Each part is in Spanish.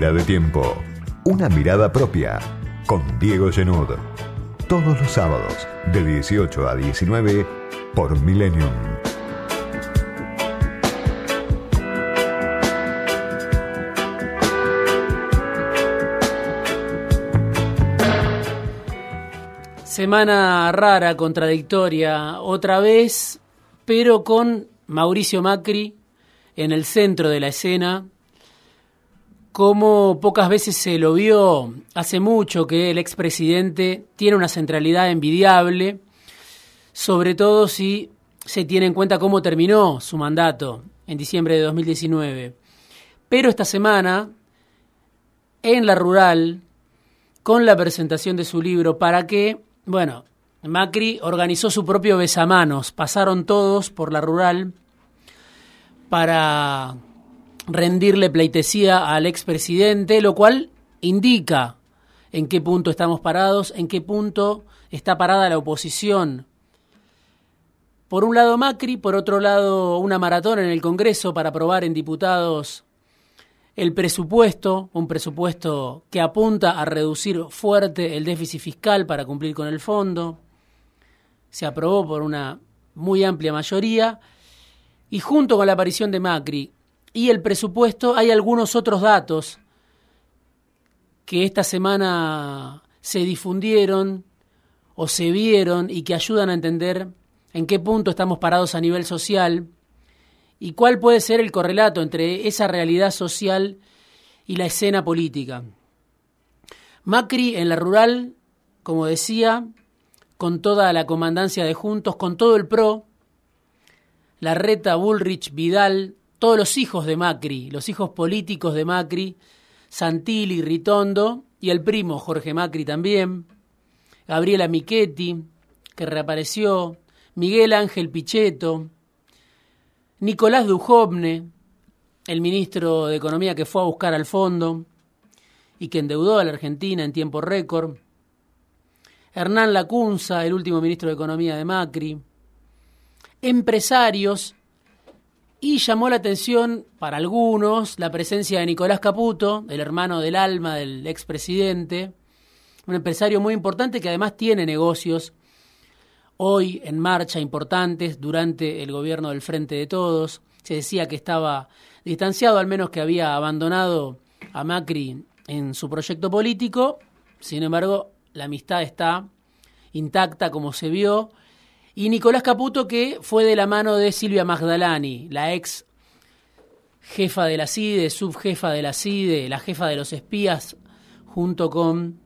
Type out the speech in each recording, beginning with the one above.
De tiempo. Una mirada propia. Con Diego Genud. Todos los sábados, de 18 a 19, por Millennium. Semana rara, contradictoria, otra vez, pero con Mauricio Macri en el centro de la escena, como pocas veces se lo vio, hace mucho que el expresidente tiene una centralidad envidiable, sobre todo si se tiene en cuenta cómo terminó su mandato en diciembre de 2019. Pero esta semana, en la rural, con la presentación de su libro, ¿para qué? Bueno, Macri organizó su propio besamanos, pasaron todos por la rural para rendirle pleitesía al expresidente, lo cual indica en qué punto estamos parados, en qué punto está parada la oposición. Por un lado Macri, por otro lado una maratón en el Congreso para aprobar en diputados el presupuesto, un presupuesto que apunta a reducir fuerte el déficit fiscal para cumplir con el fondo. Se aprobó por una muy amplia mayoría y junto con la aparición de Macri y el presupuesto hay algunos otros datos que esta semana se difundieron o se vieron y que ayudan a entender en qué punto estamos parados a nivel social y cuál puede ser el correlato entre esa realidad social y la escena política. Macri en la rural, como decía, con toda la comandancia de Juntos, con todo el PRO, la reta Bullrich, Vidal, todos los hijos de Macri, los hijos políticos de Macri, Santilli, Ritondo y el primo Jorge Macri también, Gabriela Michetti, que reapareció, Miguel Ángel Pichetto, Nicolás Dujovne, el ministro de Economía que fue a buscar al fondo y que endeudó a la Argentina en tiempo récord, Hernán Lacunza, el último ministro de Economía de Macri, empresarios, y llamó la atención para algunos la presencia de Nicolás Caputo, el hermano del alma del expresidente, un empresario muy importante que además tiene negocios hoy en marcha importantes durante el gobierno del Frente de Todos. Se decía que estaba distanciado, al menos que había abandonado a Macri en su proyecto político. Sin embargo, la amistad está intacta como se vio. Y Nicolás Caputo, que fue de la mano de Silvia Magdalani, la ex jefa de la CIDE, subjefa de la CIDE, la jefa de los espías, junto con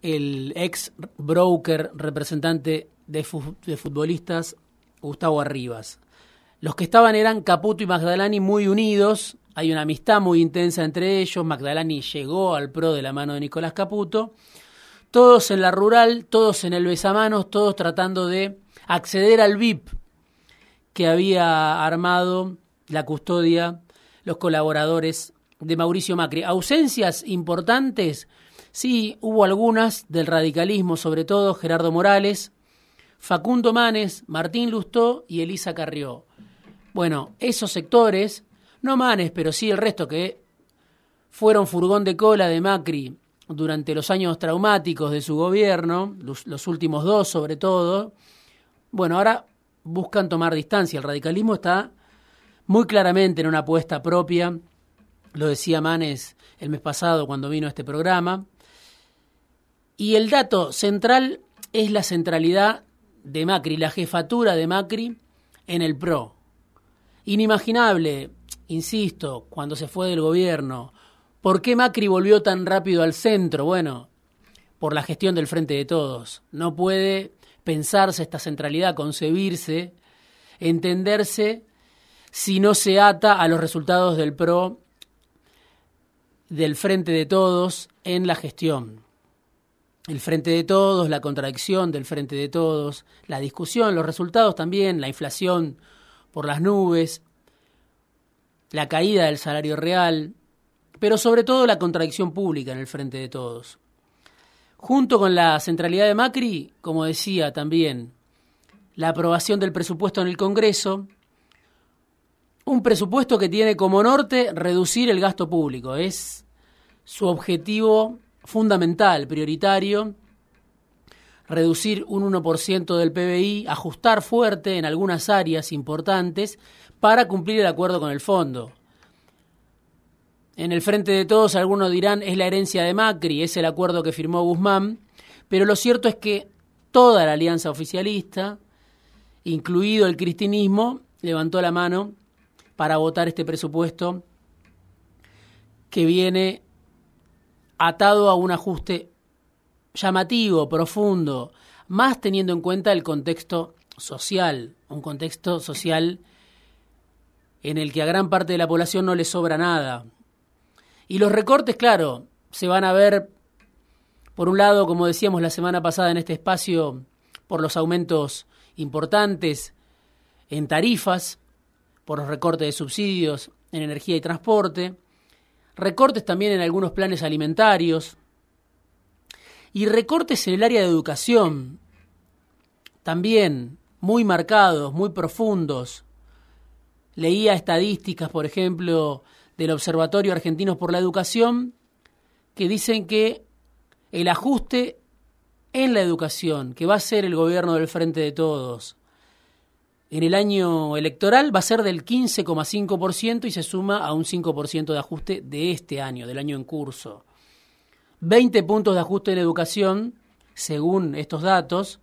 el ex broker representante de, futbolistas Gustavo Arribas. Los que estaban eran Caputo y Magdalani muy unidos, hay una amistad muy intensa entre ellos, Magdalani llegó al pro de la mano de Nicolás Caputo, todos en la rural, todos en el besamanos, todos tratando de acceder al VIP que había armado la custodia, los colaboradores de Mauricio Macri. Ausencias importantes Sí, hubo algunas del radicalismo, sobre todo Gerardo Morales, Facundo Manes, Martín Lustó y Elisa Carrió. Bueno, esos sectores, no Manes, pero sí el resto que fueron furgón de cola de Macri durante los años traumáticos de su gobierno, los, últimos dos sobre todo, bueno, ahora buscan tomar distancia. El radicalismo está muy claramente en una apuesta propia, lo decía Manes el mes pasado cuando vino a este programa, y el dato central es la centralidad de Macri, la jefatura de Macri en el PRO. Inimaginable, insisto, cuando se fue del gobierno. ¿Por qué Macri volvió tan rápido al centro? Bueno, por la gestión del Frente de Todos. No puede pensarse esta centralidad, concebirse, entenderse si no se ata a los resultados del PRO, del Frente de Todos en la gestión el frente de todos, la contradicción del frente de todos, la discusión, los resultados también, la inflación por las nubes, la caída del salario real, pero sobre todo la contradicción pública en el frente de todos. Junto con la centralidad de Macri, como decía también, la aprobación del presupuesto en el Congreso, un presupuesto que tiene como norte reducir el gasto público. Es su objetivo fundamental, prioritario, reducir un 1% del PBI, ajustar fuerte en algunas áreas importantes para cumplir el acuerdo con el fondo. En el frente de todos algunos dirán es la herencia de Macri, es el acuerdo que firmó Guzmán, pero lo cierto es que toda la alianza oficialista, incluido el cristinismo, levantó la mano para votar este presupuesto que viene atado a un ajuste llamativo, profundo, más teniendo en cuenta el contexto social, un contexto social en el que a gran parte de la población no le sobra nada, y los recortes, claro, se van a ver, por un lado, como decíamos la semana pasada en este espacio, por los aumentos importantes en tarifas, por los recortes de subsidios en energía y transporte, recortes también en algunos planes alimentarios y recortes en el área de educación, también muy marcados, muy profundos. Leía estadísticas, por ejemplo, del Observatorio Argentinos por la Educación, que dicen que el ajuste en la educación que va a ser el gobierno del Frente de Todos en el año electoral va a ser del 15,5% y se suma a un 5% de ajuste de este año, del año en curso. 20 puntos de ajuste en educación, según estos datos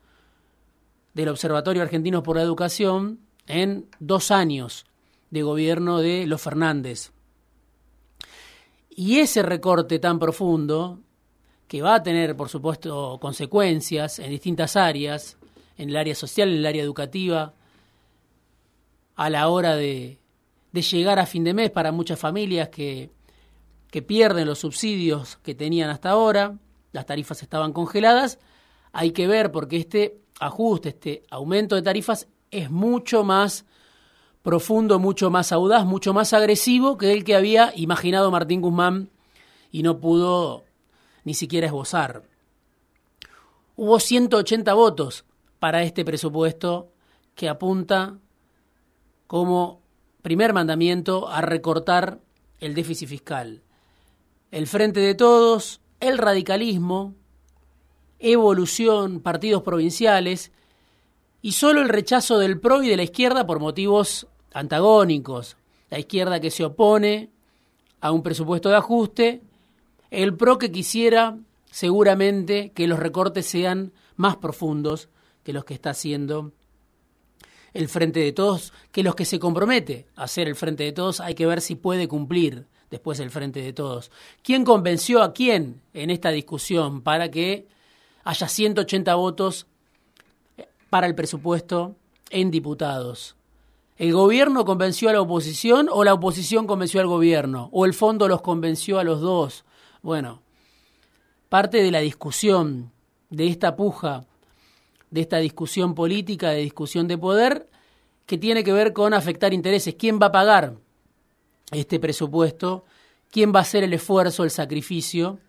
del Observatorio Argentinos por la Educación, en dos años de gobierno de los Fernández. Y ese recorte tan profundo, que va a tener, por supuesto, consecuencias en distintas áreas, en el área social, en el área educativa, a la hora de, llegar a fin de mes para muchas familias que, que pierden los subsidios que tenían hasta ahora, las tarifas estaban congeladas, hay que ver porque este ajuste, este aumento de tarifas es mucho más profundo, mucho más audaz, mucho más agresivo que el que había imaginado Martín Guzmán y no pudo ni siquiera esbozar. Hubo 180 votos para este presupuesto que apunta como primer mandamiento a recortar el déficit fiscal. El Frente de Todos, el radicalismo, evolución, partidos provinciales y solo el rechazo del PRO y de la izquierda por motivos antagónicos. La izquierda que se opone a un presupuesto de ajuste, el PRO que quisiera seguramente que los recortes sean más profundos que los que está haciendo el Frente de Todos, que los que se compromete a hacer el Frente de Todos hay que ver si puede cumplir después el Frente de Todos. ¿Quién convenció a quién en esta discusión para que haya 180 votos para el presupuesto en diputados? ¿El gobierno convenció a la oposición o la oposición convenció al gobierno? ¿O el fondo los convenció a los dos? Bueno, parte de la discusión, de esta puja, de esta discusión política, de discusión de poder, que tiene que ver con afectar intereses. ¿Quién va a pagar este presupuesto? ¿Quién va a hacer el esfuerzo, el sacrificio?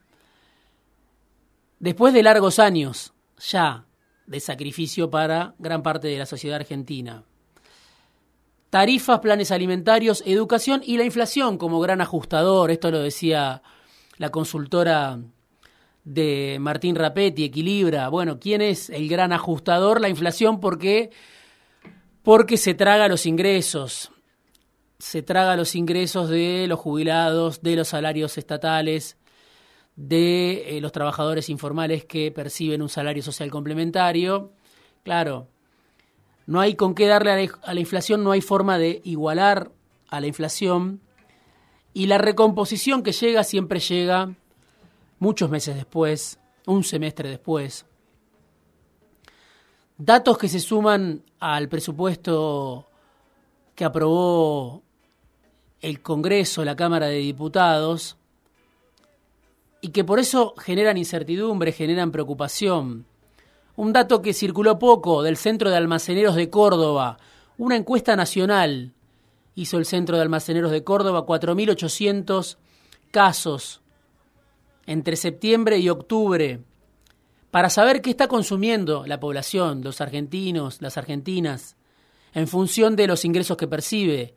Después de largos años ya de sacrificio para gran parte de la sociedad argentina tarifas, planes alimentarios, educación y la inflación como gran ajustador. Esto lo decía la consultora de Martín Rapetti, Equilibra. Bueno, ¿quién es el gran ajustador? La inflación, ¿por qué? Porque se traga los ingresos. Se traga los ingresos de los jubilados, de los salarios estatales, de eh, los trabajadores informales que perciben un salario social complementario. Claro, no hay con qué darle a la, inflación, no hay forma de igualar a la inflación y la recomposición que llega siempre llega muchos meses después, un semestre después. Datos que se suman al presupuesto que aprobó el Congreso, la Cámara de Diputados, y que por eso generan incertidumbre, generan preocupación. Un dato que circuló poco del Centro de Almaceneros de Córdoba, una encuesta nacional hizo el Centro de Almaceneros de Córdoba, 4.800 casos entre septiembre y octubre, para saber qué está consumiendo la población, los argentinos, las argentinas, en función de los ingresos que percibe.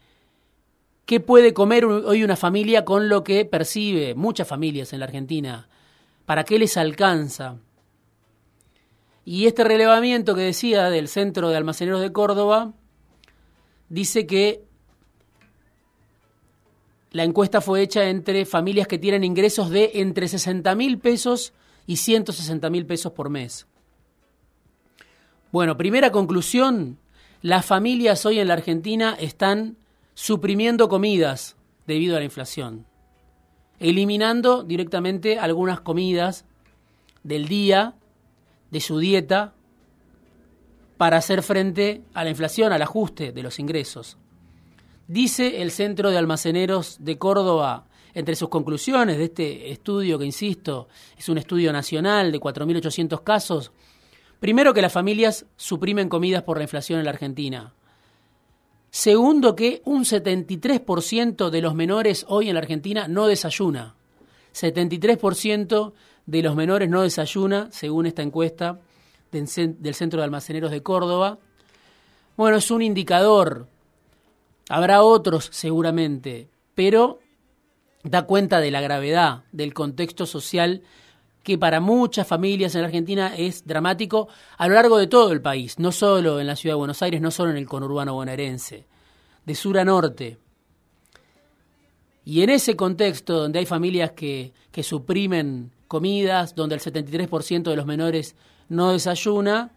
¿Qué puede comer hoy una familia con lo que percibe? Muchas familias en la Argentina. ¿Para qué les alcanza? Y este relevamiento que decía del Centro de Almaceneros de Córdoba dice que la encuesta fue hecha entre familias que tienen ingresos de entre 60 mil pesos y 160 mil pesos por mes. Bueno, primera conclusión, las familias hoy en la Argentina están suprimiendo comidas debido a la inflación, eliminando directamente algunas comidas del día, de su dieta, para hacer frente a la inflación, al ajuste de los ingresos. Dice el Centro de Almaceneros de Córdoba, entre sus conclusiones de este estudio, que insisto, es un estudio nacional de 4.800 casos, primero que las familias suprimen comidas por la inflación en la Argentina. Segundo, que un 73% de los menores hoy en la Argentina no desayuna. 73% de los menores no desayuna, según esta encuesta del Centro de Almaceneros de Córdoba. Bueno, es un indicador Habrá otros seguramente, pero da cuenta de la gravedad del contexto social que para muchas familias en la Argentina es dramático a lo largo de todo el país, no solo en la ciudad de Buenos Aires, no solo en el conurbano bonaerense, de sur a norte. Y en ese contexto donde hay familias que, que suprimen comidas, donde el 73% de los menores no desayuna,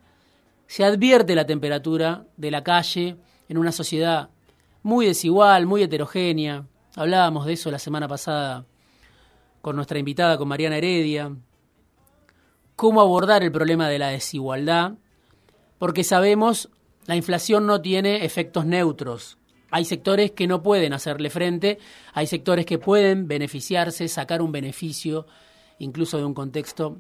se advierte la temperatura de la calle en una sociedad muy desigual, muy heterogénea. Hablábamos de eso la semana pasada con nuestra invitada, con Mariana Heredia. Cómo abordar el problema de la desigualdad, porque sabemos la inflación no tiene efectos neutros. Hay sectores que no pueden hacerle frente, hay sectores que pueden beneficiarse, sacar un beneficio, incluso de un contexto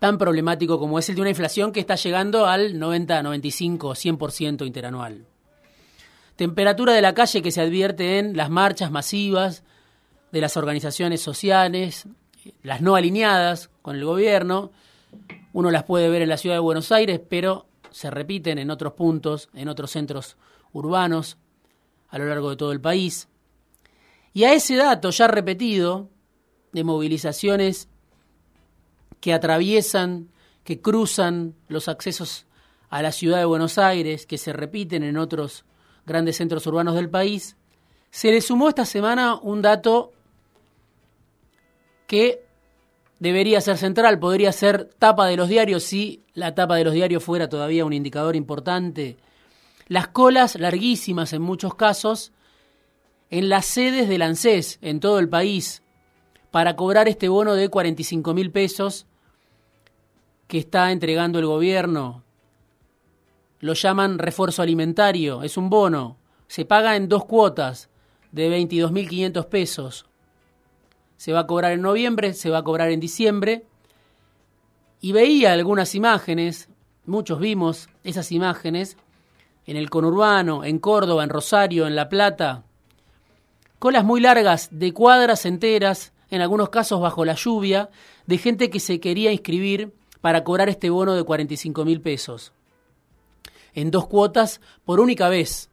tan problemático como es el de una inflación que está llegando al 90, 95, 100% interanual. Temperatura de la calle que se advierte en las marchas masivas de las organizaciones sociales, las no alineadas con el gobierno. Uno las puede ver en la ciudad de Buenos Aires, pero se repiten en otros puntos, en otros centros urbanos a lo largo de todo el país. Y a ese dato ya repetido de movilizaciones que atraviesan, que cruzan los accesos a la ciudad de Buenos Aires, que se repiten en otros grandes centros urbanos del país, se le sumó esta semana un dato que debería ser central, podría ser tapa de los diarios si la tapa de los diarios fuera todavía un indicador importante. Las colas larguísimas en muchos casos en las sedes del ANSES en todo el país para cobrar este bono de 45 mil pesos que está entregando el gobierno lo llaman refuerzo alimentario, es un bono, se paga en dos cuotas de 22.500 pesos. Se va a cobrar en noviembre, se va a cobrar en diciembre. Y veía algunas imágenes, muchos vimos esas imágenes, en el conurbano, en Córdoba, en Rosario, en La Plata. Colas muy largas, de cuadras enteras, en algunos casos bajo la lluvia, de gente que se quería inscribir para cobrar este bono de 45 mil pesos en dos cuotas por única vez,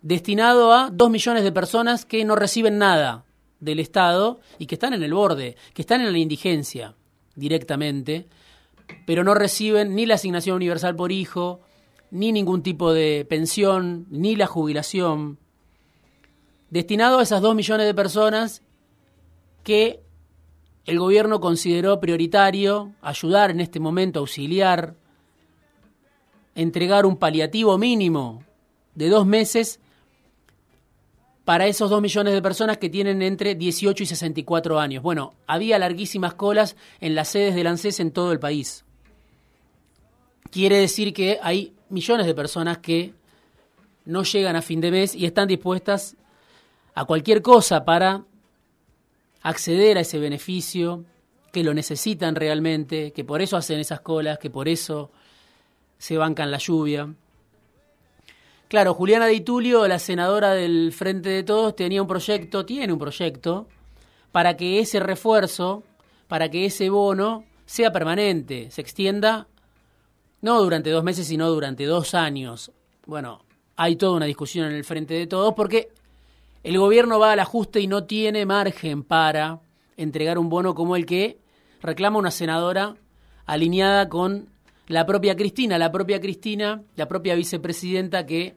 destinado a dos millones de personas que no reciben nada del Estado y que están en el borde, que están en la indigencia directamente, pero no reciben ni la asignación universal por hijo, ni ningún tipo de pensión, ni la jubilación, destinado a esas dos millones de personas que el gobierno consideró prioritario ayudar en este momento, auxiliar, entregar un paliativo mínimo de dos meses para esos dos millones de personas que tienen entre 18 y 64 años. Bueno, había larguísimas colas en las sedes del ANSES en todo el país. Quiere decir que hay millones de personas que no llegan a fin de mes y están dispuestas a cualquier cosa para acceder a ese beneficio, que lo necesitan realmente, que por eso hacen esas colas, que por eso se bancan la lluvia. Claro, Juliana Di Tulio, la senadora del Frente de Todos, tenía un proyecto, tiene un proyecto, para que ese refuerzo, para que ese bono sea permanente, se extienda no durante dos meses, sino durante dos años. Bueno, hay toda una discusión en el frente de todos porque el gobierno va al ajuste y no tiene margen para entregar un bono como el que reclama una senadora alineada con la propia Cristina, la propia Cristina, la propia vicepresidenta que,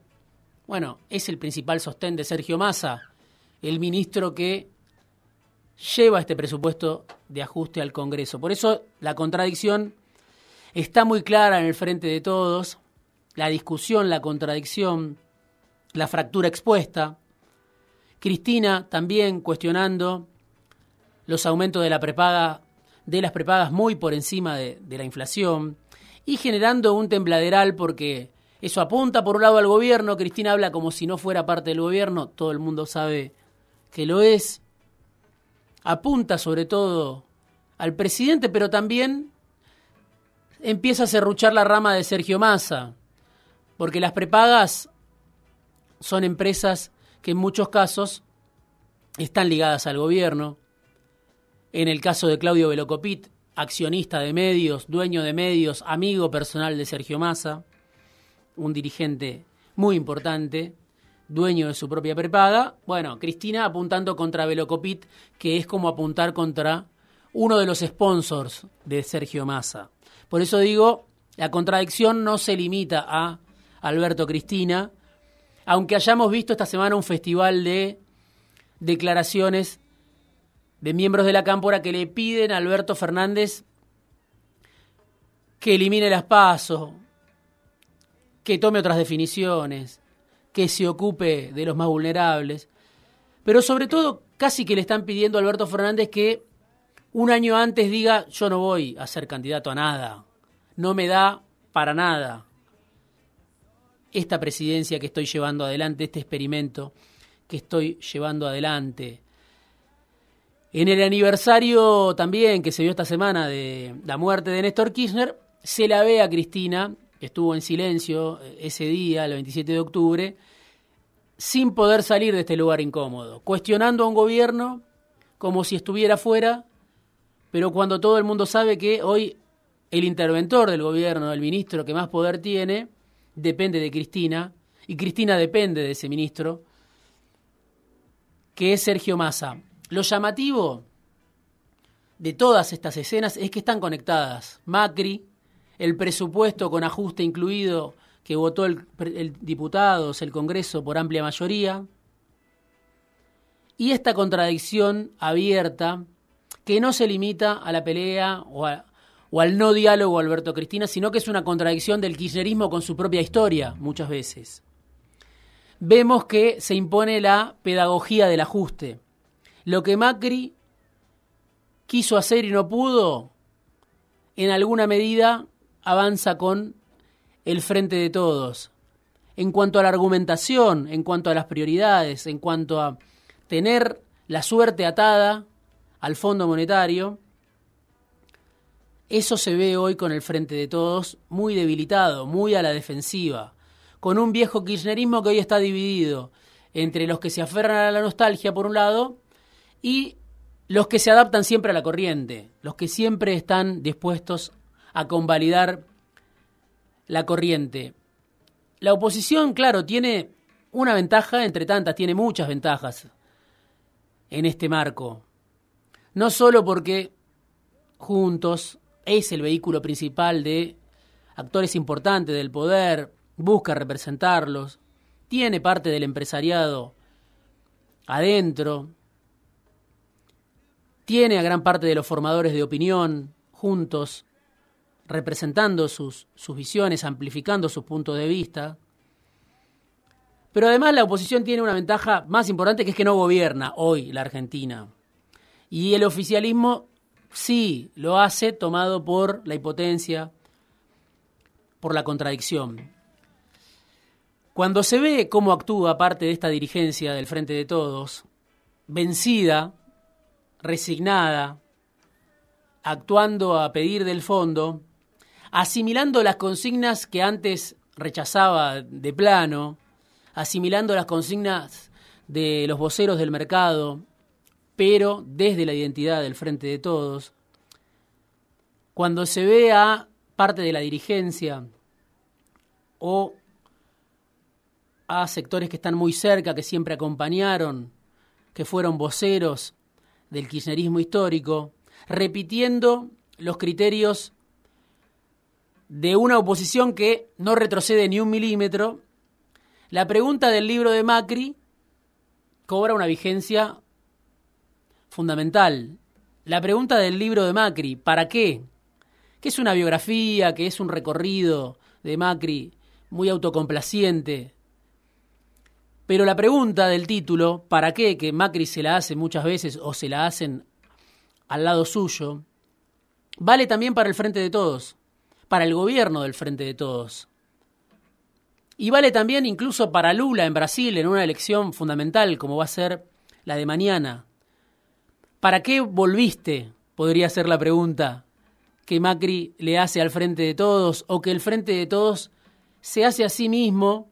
bueno, es el principal sostén de Sergio Massa, el ministro que lleva este presupuesto de ajuste al Congreso. Por eso la contradicción está muy clara en el frente de todos, la discusión, la contradicción, la fractura expuesta. Cristina también cuestionando los aumentos de la prepaga de las prepagas muy por encima de, de la inflación y generando un tembladeral porque eso apunta por un lado al gobierno, Cristina habla como si no fuera parte del gobierno, todo el mundo sabe que lo es, apunta sobre todo al presidente, pero también empieza a serruchar la rama de Sergio Massa, porque las prepagas son empresas que en muchos casos están ligadas al gobierno. En el caso de Claudio Velocopit, accionista de medios, dueño de medios, amigo personal de Sergio Massa, un dirigente muy importante, dueño de su propia prepaga. Bueno, Cristina apuntando contra Velocopit, que es como apuntar contra uno de los sponsors de Sergio Massa. Por eso digo, la contradicción no se limita a Alberto Cristina, aunque hayamos visto esta semana un festival de declaraciones de miembros de la cámpora que le piden a Alberto Fernández que elimine las pasos, que tome otras definiciones, que se ocupe de los más vulnerables, pero sobre todo casi que le están pidiendo a Alberto Fernández que un año antes diga yo no voy a ser candidato a nada, no me da para nada esta presidencia que estoy llevando adelante, este experimento que estoy llevando adelante. En el aniversario también que se dio esta semana de la muerte de Néstor Kirchner, se la ve a Cristina, que estuvo en silencio ese día, el 27 de octubre, sin poder salir de este lugar incómodo, cuestionando a un gobierno como si estuviera fuera, pero cuando todo el mundo sabe que hoy el interventor del gobierno, el ministro que más poder tiene, depende de Cristina, y Cristina depende de ese ministro, que es Sergio Massa. Lo llamativo de todas estas escenas es que están conectadas. Macri, el presupuesto con ajuste incluido que votó el, el diputados, el Congreso por amplia mayoría, y esta contradicción abierta que no se limita a la pelea o, o al no diálogo Alberto Cristina, sino que es una contradicción del kirchnerismo con su propia historia muchas veces. Vemos que se impone la pedagogía del ajuste. Lo que Macri quiso hacer y no pudo, en alguna medida avanza con el frente de todos. En cuanto a la argumentación, en cuanto a las prioridades, en cuanto a tener la suerte atada al Fondo Monetario, eso se ve hoy con el frente de todos muy debilitado, muy a la defensiva, con un viejo kirchnerismo que hoy está dividido entre los que se aferran a la nostalgia por un lado y los que se adaptan siempre a la corriente, los que siempre están dispuestos a convalidar la corriente. La oposición, claro, tiene una ventaja entre tantas, tiene muchas ventajas en este marco. No solo porque juntos es el vehículo principal de actores importantes del poder, busca representarlos, tiene parte del empresariado adentro, tiene a gran parte de los formadores de opinión juntos, representando sus, sus visiones, amplificando sus puntos de vista. Pero además la oposición tiene una ventaja más importante que es que no gobierna hoy la Argentina. Y el oficialismo sí lo hace tomado por la hipotencia, por la contradicción. Cuando se ve cómo actúa parte de esta dirigencia del Frente de Todos, vencida resignada, actuando a pedir del fondo, asimilando las consignas que antes rechazaba de plano, asimilando las consignas de los voceros del mercado, pero desde la identidad del Frente de Todos, cuando se ve a parte de la dirigencia o a sectores que están muy cerca, que siempre acompañaron, que fueron voceros del kirchnerismo histórico, repitiendo los criterios de una oposición que no retrocede ni un milímetro, la pregunta del libro de Macri cobra una vigencia fundamental. La pregunta del libro de Macri, ¿para qué? ¿Qué es una biografía? ¿Qué es un recorrido de Macri muy autocomplaciente? Pero la pregunta del título, ¿para qué? Que Macri se la hace muchas veces o se la hacen al lado suyo, vale también para el Frente de Todos para el gobierno del Frente de Todos. Y vale también incluso para Lula en Brasil en una elección fundamental como va a ser la de mañana. ¿Para qué volviste? Podría ser la pregunta que Macri le hace al Frente de Todos o que el Frente de Todos se hace a sí mismo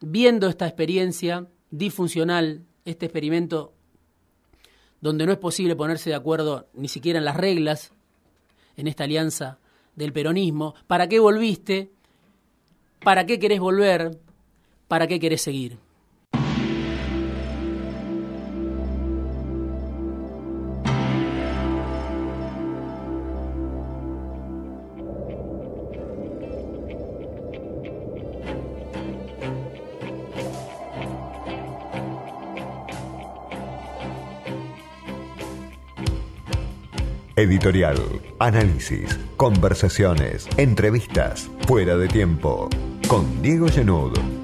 viendo esta experiencia disfuncional, este experimento donde no es posible ponerse de acuerdo ni siquiera en las reglas en esta alianza del peronismo, ¿para qué volviste? ¿Para qué querés volver? ¿Para qué querés seguir? Editorial, análisis, conversaciones, entrevistas, fuera de tiempo, con Diego Genud